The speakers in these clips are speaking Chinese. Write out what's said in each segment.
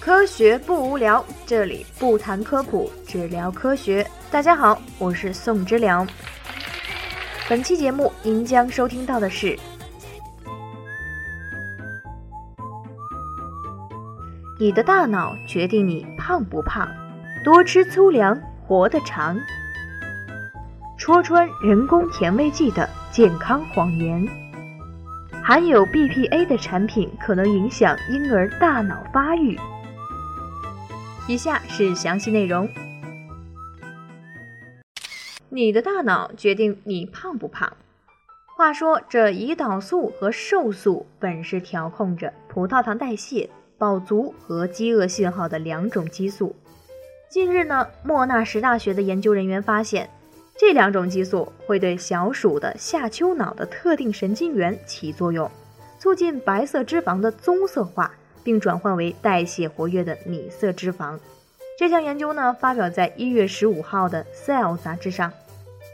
科学不无聊，这里不谈科普，只聊科学。大家好，我是宋之良。本期节目您将收听到的是：你的大脑决定你胖不胖，多吃粗粮活得长。戳穿人工甜味剂的健康谎言。含有 BPA 的产品可能影响婴儿大脑发育。以下是详细内容。你的大脑决定你胖不胖。话说，这胰岛素和瘦素本是调控着葡萄糖代谢、饱足和饥饿信号的两种激素。近日呢，莫纳什大学的研究人员发现，这两种激素会对小鼠的下丘脑的特定神经元起作用，促进白色脂肪的棕色化。并转换为代谢活跃的米色脂肪。这项研究呢，发表在一月十五号的《Cell》杂志上。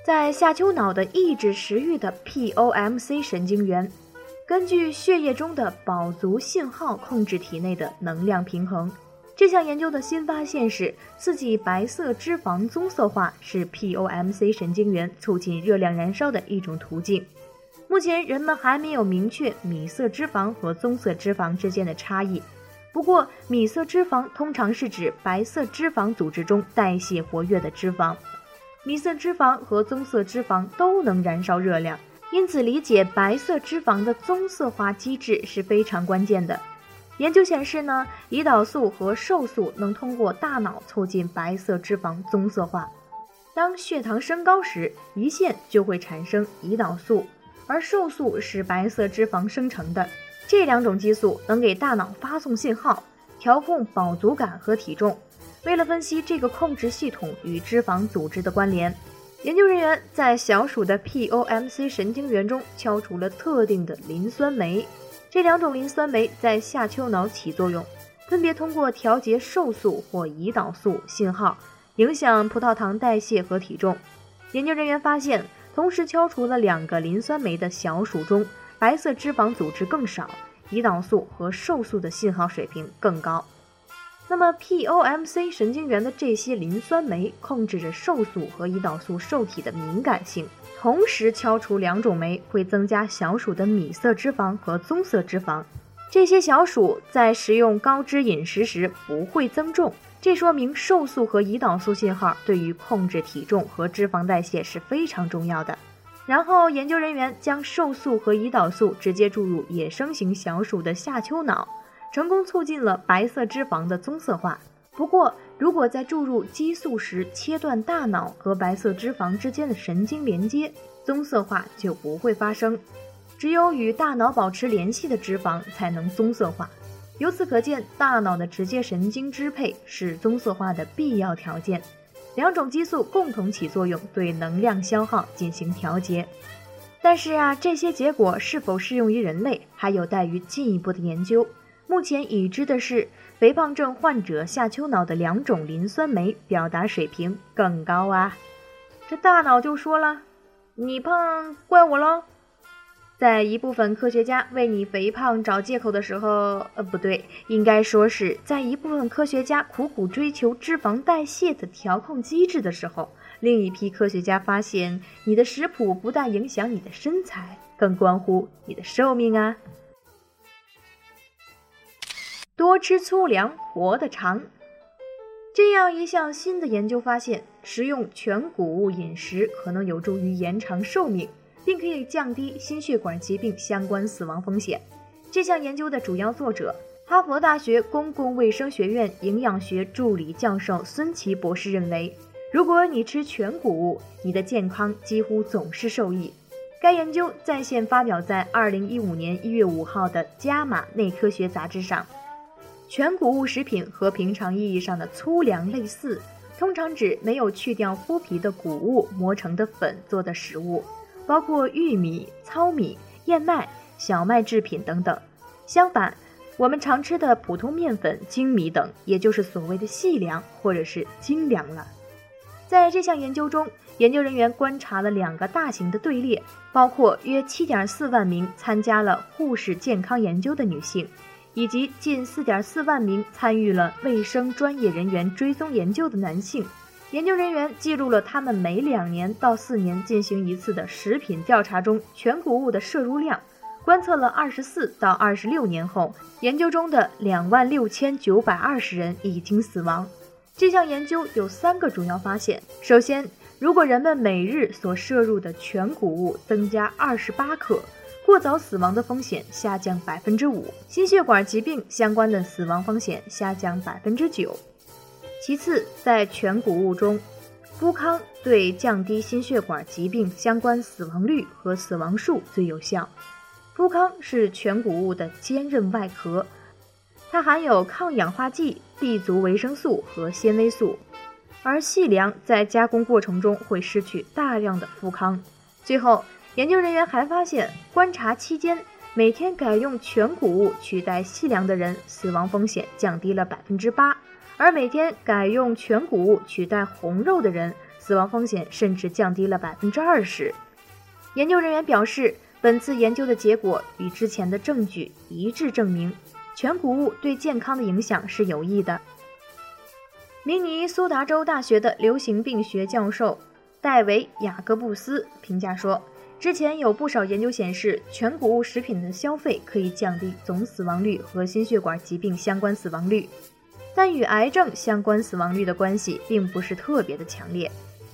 在下丘脑的抑制食欲的 POMC 神经元，根据血液中的饱足信号控制体内的能量平衡。这项研究的新发现是，刺激白色脂肪棕色化是 POMC 神经元促进热量燃烧的一种途径。目前人们还没有明确米色脂肪和棕色脂肪之间的差异。不过，米色脂肪通常是指白色脂肪组织中代谢活跃的脂肪。米色脂肪和棕色脂肪都能燃烧热量，因此理解白色脂肪的棕色化机制是非常关键的。研究显示呢，胰岛素和瘦素能通过大脑促进白色脂肪棕色化。当血糖升高时，胰腺就会产生胰岛素。而瘦素是白色脂肪生成的，这两种激素能给大脑发送信号，调控饱足感和体重。为了分析这个控制系统与脂肪组织的关联，研究人员在小鼠的 POMC 神经元中敲除了特定的磷酸酶，这两种磷酸酶在下丘脑起作用，分别通过调节瘦素或胰岛素信号，影响葡萄糖代谢和体重。研究人员发现。同时敲除了两个磷酸酶的小鼠中，白色脂肪组织更少，胰岛素和瘦素的信号水平更高。那么，POMC 神经元的这些磷酸酶控制着瘦素和胰岛素受体的敏感性。同时敲除两种酶会增加小鼠的米色脂肪和棕色脂肪，这些小鼠在食用高脂饮食时不会增重。这说明瘦素和胰岛素信号对于控制体重和脂肪代谢是非常重要的。然后，研究人员将瘦素和胰岛素直接注入野生型小鼠的下丘脑，成功促进了白色脂肪的棕色化。不过，如果在注入激素时切断大脑和白色脂肪之间的神经连接，棕色化就不会发生。只有与大脑保持联系的脂肪才能棕色化。由此可见，大脑的直接神经支配是棕色化的必要条件。两种激素共同起作用，对能量消耗进行调节。但是啊，这些结果是否适用于人类，还有待于进一步的研究。目前已知的是，肥胖症患者下丘脑的两种磷酸酶表达水平更高啊。这大脑就说了：“你胖，怪我喽。”在一部分科学家为你肥胖找借口的时候，呃，不对，应该说是在一部分科学家苦苦追求脂肪代谢的调控机制的时候，另一批科学家发现，你的食谱不但影响你的身材，更关乎你的寿命啊！多吃粗粮，活得长。这样一项新的研究发现，食用全谷物饮食可能有助于延长寿命。并可以降低心血管疾病相关死亡风险。这项研究的主要作者，哈佛大学公共卫生学院营养学助理教授孙奇博士认为，如果你吃全谷物，你的健康几乎总是受益。该研究在线发表在2015年1月5号的《伽马内科学杂志》上。全谷物食品和平常意义上的粗粮类似，通常指没有去掉麸皮的谷物磨成的粉做的食物。包括玉米、糙米、燕麦、小麦制品等等。相反，我们常吃的普通面粉、精米等，也就是所谓的细粮或者是精粮了。在这项研究中，研究人员观察了两个大型的队列，包括约7.4万名参加了护士健康研究的女性，以及近4.4万名参与了卫生专业人员追踪研究的男性。研究人员记录了他们每两年到四年进行一次的食品调查中全谷物的摄入量。观测了24到26年后，研究中的2万6920人已经死亡。这项研究有三个主要发现：首先，如果人们每日所摄入的全谷物增加28克，过早死亡的风险下降5%，心血管疾病相关的死亡风险下降9%。其次，在全谷物中，麸糠对降低心血管疾病相关死亡率和死亡数最有效。麸糠是全谷物的坚韧外壳，它含有抗氧化剂、B 族维生素和纤维素，而细粮在加工过程中会失去大量的麸糠。最后，研究人员还发现，观察期间每天改用全谷物取代细粮的人，死亡风险降低了百分之八；而每天改用全谷物取代红肉的人，死亡风险甚至降低了百分之二十。研究人员表示。本次研究的结果与之前的证据一致，证明全谷物对健康的影响是有益的。明尼苏达州大学的流行病学教授戴维·雅各布斯评价说：“之前有不少研究显示，全谷物食品的消费可以降低总死亡率和心血管疾病相关死亡率，但与癌症相关死亡率的关系并不是特别的强烈。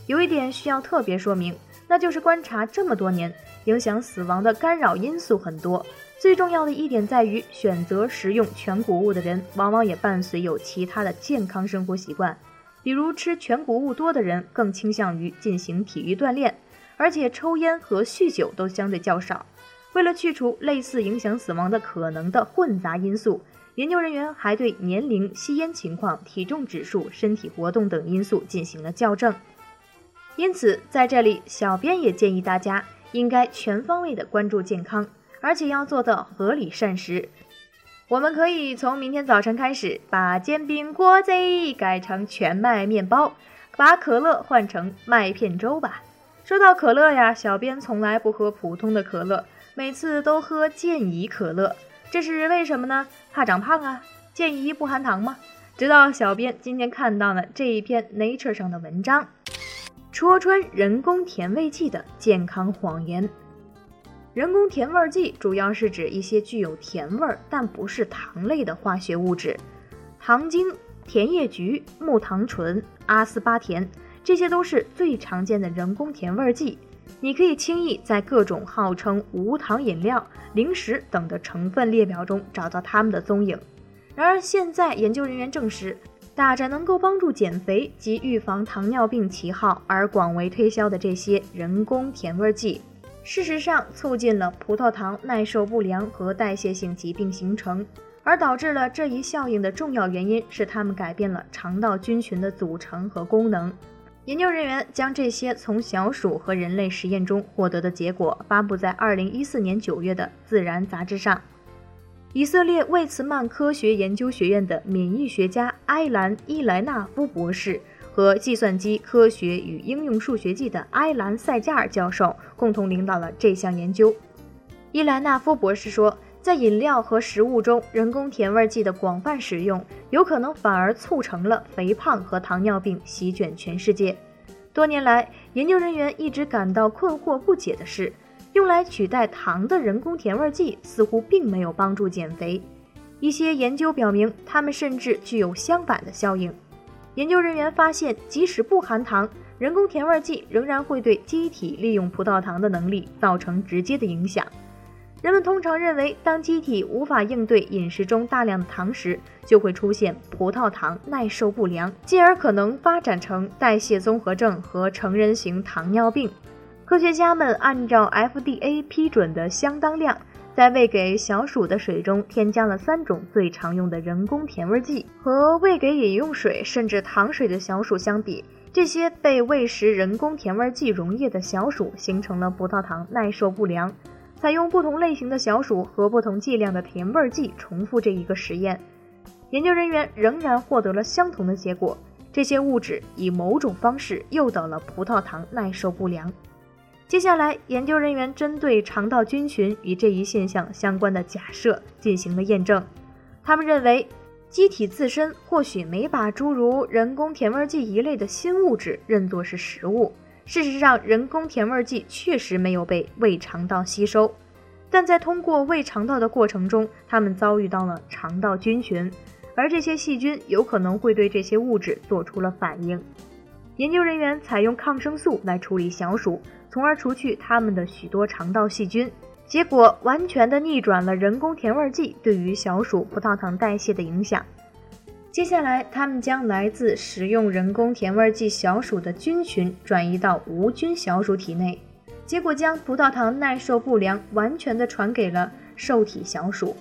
有一点需要特别说明，那就是观察这么多年。”影响死亡的干扰因素很多，最重要的一点在于，选择食用全谷物的人，往往也伴随有其他的健康生活习惯，比如吃全谷物多的人更倾向于进行体育锻炼，而且抽烟和酗酒都相对较少。为了去除类似影响死亡的可能的混杂因素，研究人员还对年龄、吸烟情况、体重指数、身体活动等因素进行了校正。因此，在这里，小编也建议大家。应该全方位的关注健康，而且要做到合理膳食。我们可以从明天早晨开始，把煎饼果子改成全麦面包，把可乐换成麦片粥吧。说到可乐呀，小编从来不喝普通的可乐，每次都喝健怡可乐，这是为什么呢？怕长胖啊？建议不含糖吗？直到小编今天看到了这一篇 Nature 上的文章。戳穿人工甜味剂的健康谎言。人工甜味剂主要是指一些具有甜味但不是糖类的化学物质，糖精、甜叶菊、木糖醇、阿斯巴甜，这些都是最常见的人工甜味剂。你可以轻易在各种号称无糖饮料、零食等的成分列表中找到它们的踪影。然而，现在研究人员证实。打着能够帮助减肥及预防糖尿病旗号而广为推销的这些人工甜味剂，事实上促进了葡萄糖耐受不良和代谢性疾病形成，而导致了这一效应的重要原因是它们改变了肠道菌群的组成和功能。研究人员将这些从小鼠和人类实验中获得的结果发布在2014年9月的《自然》杂志上。以色列魏茨曼科学研究学院的免疫学家埃兰·伊莱纳夫博士和计算机科学与应用数学系的埃兰·塞加尔教授共同领导了这项研究。伊莱纳夫博士说，在饮料和食物中人工甜味剂的广泛使用，有可能反而促成了肥胖和糖尿病席卷全世界。多年来，研究人员一直感到困惑不解的是。用来取代糖的人工甜味剂似乎并没有帮助减肥，一些研究表明，它们甚至具有相反的效应。研究人员发现，即使不含糖，人工甜味剂仍然会对机体利用葡萄糖的能力造成直接的影响。人们通常认为，当机体无法应对饮食中大量的糖时，就会出现葡萄糖耐受不良，进而可能发展成代谢综合症和成人型糖尿病。科学家们按照 FDA 批准的相当量，在喂给小鼠的水中添加了三种最常用的人工甜味剂。和喂给饮用水甚至糖水的小鼠相比，这些被喂食人工甜味剂溶液的小鼠形成了葡萄糖耐受不良。采用不同类型的小鼠和不同剂量的甜味剂重复这一个实验，研究人员仍然获得了相同的结果：这些物质以某种方式诱导了葡萄糖耐受不良。接下来，研究人员针对肠道菌群与这一现象相关的假设进行了验证。他们认为，机体自身或许没把诸如人工甜味剂一类的新物质认作是食物。事实上，人工甜味剂确实没有被胃肠道吸收，但在通过胃肠道的过程中，它们遭遇到了肠道菌群，而这些细菌有可能会对这些物质做出了反应。研究人员采用抗生素来处理小鼠，从而除去它们的许多肠道细菌，结果完全的逆转了人工甜味剂对于小鼠葡萄糖代谢的影响。接下来，他们将来自食用人工甜味剂小鼠的菌群转移到无菌小鼠体内，结果将葡萄糖耐受不良完全的传给了受体小鼠。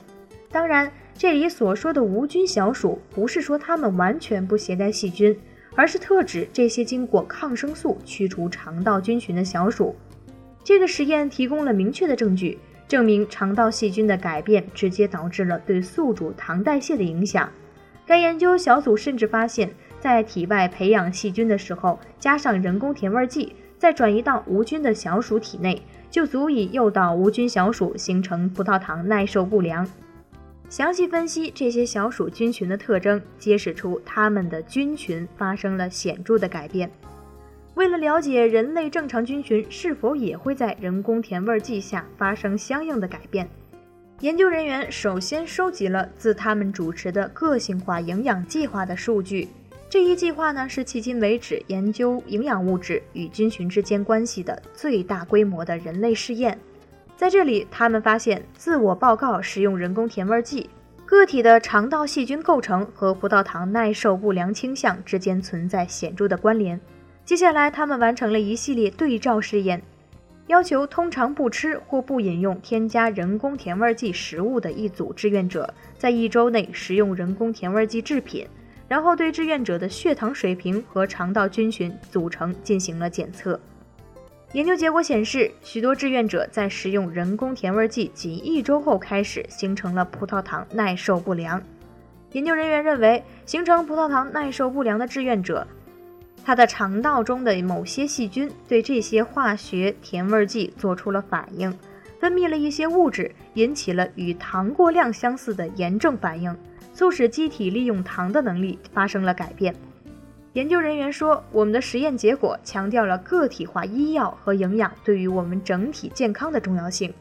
当然，这里所说的无菌小鼠，不是说它们完全不携带细菌，而是特指这些经过抗生素驱除肠道菌群的小鼠。这个实验提供了明确的证据，证明肠道细菌的改变直接导致了对宿主糖代谢的影响。该研究小组甚至发现，在体外培养细菌的时候，加上人工甜味剂，再转移到无菌的小鼠体内，就足以诱导无菌小鼠形成葡萄糖耐受不良。详细分析这些小鼠菌群的特征，揭示出它们的菌群发生了显著的改变。为了了解人类正常菌群是否也会在人工甜味剂下发生相应的改变。研究人员首先收集了自他们主持的个性化营养计划的数据。这一计划呢，是迄今为止研究营养物质与菌群之间关系的最大规模的人类试验。在这里，他们发现自我报告使用人工甜味剂，个体的肠道细菌构成和葡萄糖耐受不良倾向之间存在显著的关联。接下来，他们完成了一系列对照试验。要求通常不吃或不饮用添加人工甜味剂食物的一组志愿者，在一周内食用人工甜味剂制品，然后对志愿者的血糖水平和肠道菌群组成进行了检测。研究结果显示，许多志愿者在食用人工甜味剂仅一周后开始形成了葡萄糖耐受不良。研究人员认为，形成葡萄糖耐受不良的志愿者。它的肠道中的某些细菌对这些化学甜味剂做出了反应，分泌了一些物质，引起了与糖过量相似的炎症反应，促使机体利用糖的能力发生了改变。研究人员说：“我们的实验结果强调了个体化医药和营养对于我们整体健康的重要性。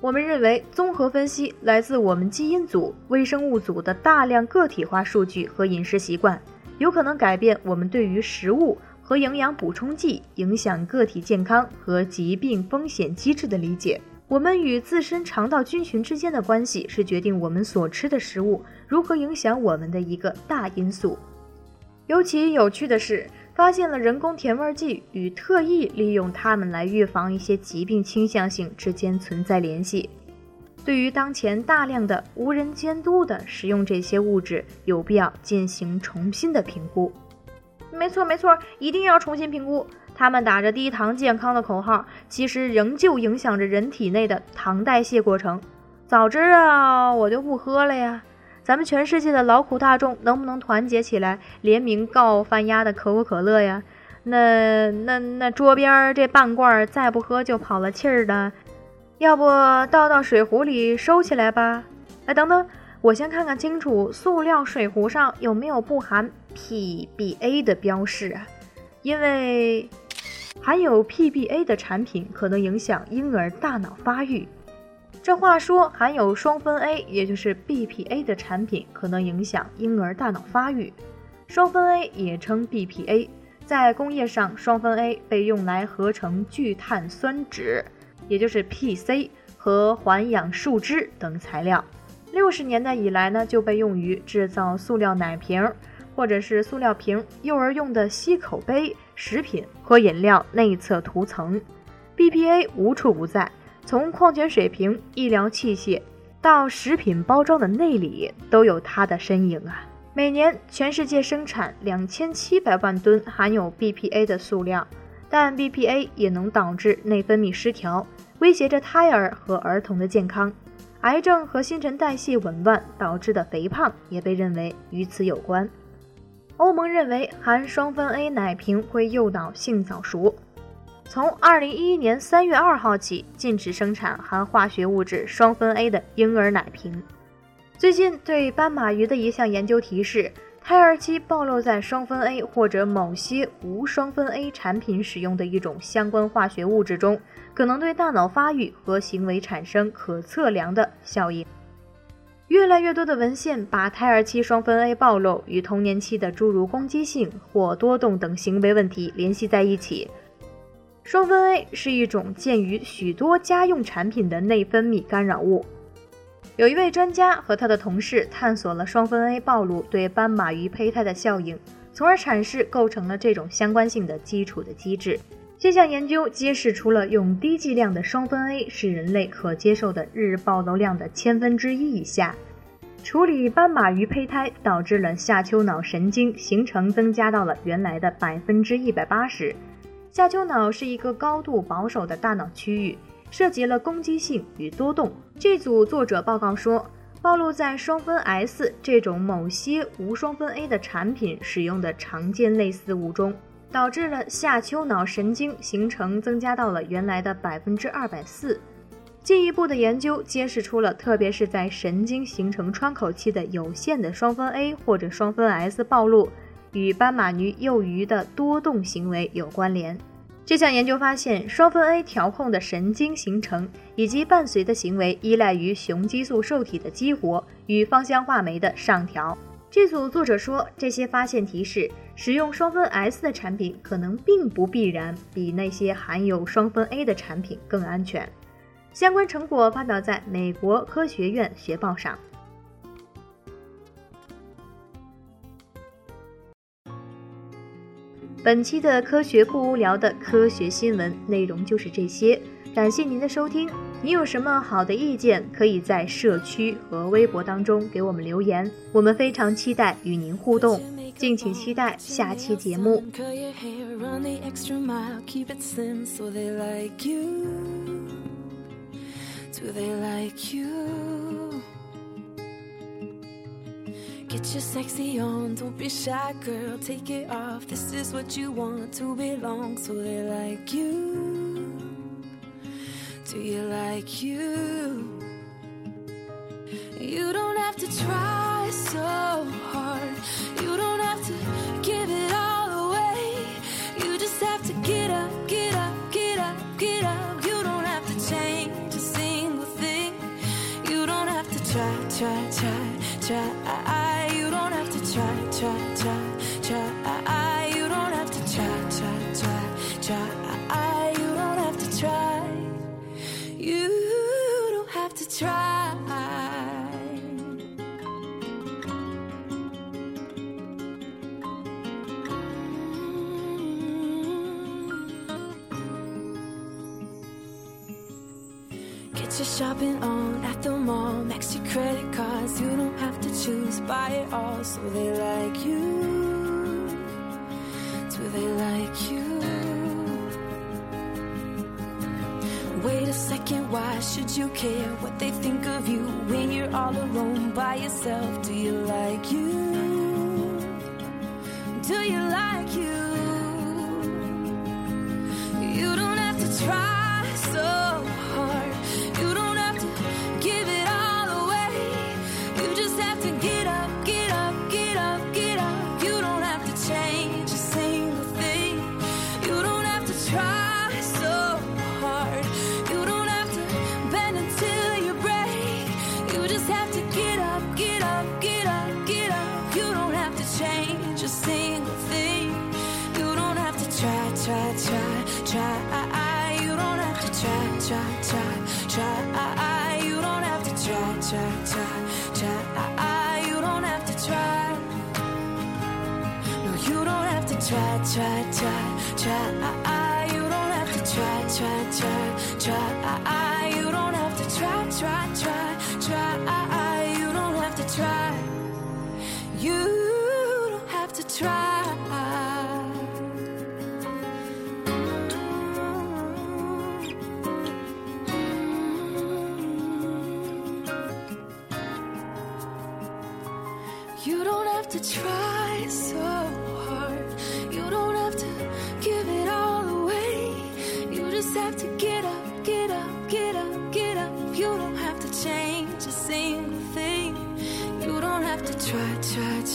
我们认为，综合分析来自我们基因组、微生物组的大量个体化数据和饮食习惯。”有可能改变我们对于食物和营养补充剂影响个体健康和疾病风险机制的理解。我们与自身肠道菌群之间的关系是决定我们所吃的食物如何影响我们的一个大因素。尤其有趣的是，发现了人工甜味剂与特意利用它们来预防一些疾病倾向性之间存在联系。对于当前大量的无人监督的使用这些物质，有必要进行重新的评估。没错，没错，一定要重新评估。他们打着低糖健康的口号，其实仍旧影响着人体内的糖代谢过程。早知道我就不喝了呀！咱们全世界的劳苦大众能不能团结起来，联名告翻鸭的可口可乐呀？那那那桌边这半罐再不喝就跑了气儿的。要不倒到水壶里收起来吧？哎，等等，我先看看清楚，塑料水壶上有没有不含 PBA 的标识啊？因为含有 PBA 的产品可能影响婴儿大脑发育。这话说，含有双酚 A，也就是 BPA 的产品可能影响婴儿大脑发育。双酚 A 也称 BPA，在工业上，双酚 A 被用来合成聚碳酸酯。也就是 PC 和环氧树脂等材料，六十年代以来呢，就被用于制造塑料奶瓶，或者是塑料瓶、幼儿用的吸口杯、食品和饮料内侧涂层。BPA 无处不在，从矿泉水瓶、医疗器械到食品包装的内里，都有它的身影啊！每年全世界生产两千七百万吨含有 BPA 的塑料。但 BPA 也能导致内分泌失调，威胁着胎儿和儿童的健康。癌症和新陈代谢紊乱导致的肥胖也被认为与此有关。欧盟认为含双酚 A 奶瓶会诱导性早熟，从2011年3月2号起禁止生产含化学物质双酚 A 的婴儿奶瓶。最近对斑马鱼的一项研究提示，胎儿期暴露在双酚 A 或者某些无双酚 A 产品使用的一种相关化学物质中，可能对大脑发育和行为产生可测量的效应。越来越多的文献把胎儿期双酚 A 暴露与童年期的诸如攻击性或多动等行为问题联系在一起。双酚 A 是一种见于许多家用产品的内分泌干扰物。有一位专家和他的同事探索了双酚 A 暴露对斑马鱼胚胎的效应，从而阐释构成了这种相关性的基础的机制。这项研究揭示出了用低剂量的双酚 A 是人类可接受的日暴露量的千分之一以下。处理斑马鱼胚胎导致了下丘脑神经形成增加到了原来的百分之一百八十。下丘脑是一个高度保守的大脑区域。涉及了攻击性与多动。这组作者报告说，暴露在双酚 S 这种某些无双酚 A 的产品使用的常见类似物中，导致了下丘脑神经形成增加到了原来的百分之二百四。进一步的研究揭示出了，特别是在神经形成窗口期的有限的双酚 A 或者双酚 S 暴露，与斑马鱼幼鱼的多动行为有关联。这项研究发现，双酚 A 调控的神经形成以及伴随的行为依赖于雄激素受体的激活与芳香化酶的上调。这组作者说，这些发现提示使用双酚 S 的产品可能并不必然比那些含有双酚 A 的产品更安全。相关成果发表在美国科学院学报上。本期的科学不无聊的科学新闻内容就是这些，感谢您的收听。你有什么好的意见，可以在社区和微博当中给我们留言，我们非常期待与您互动。敬请期待下期节目。Get your sexy on, don't be shy, girl. Take it off. This is what you want to belong, so they like you. Do you like you? You don't have to try so have to try. Get your shopping on at the mall. Max your credit cards. You don't have to choose. Buy it all so they like you. Do they like you? Why should you care what they think of you when you're all alone by yourself? Do you like you? Do you like you? You don't have to try try, try, try, I, I, you don't have to try. Try, try, try. You don't have to try, try, try, try. You don't have to try, try, try, try. You don't have to try. You don't have to try. You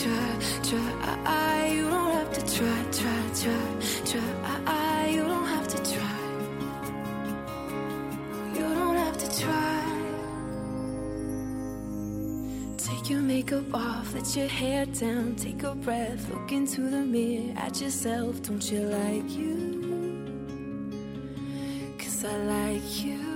try, try, try. You don't have to try, try, try, try. You don't have to try. You don't have to try. Take your makeup off, let your hair down, take a breath, look into the mirror at yourself. Don't you like you? Cause I like you.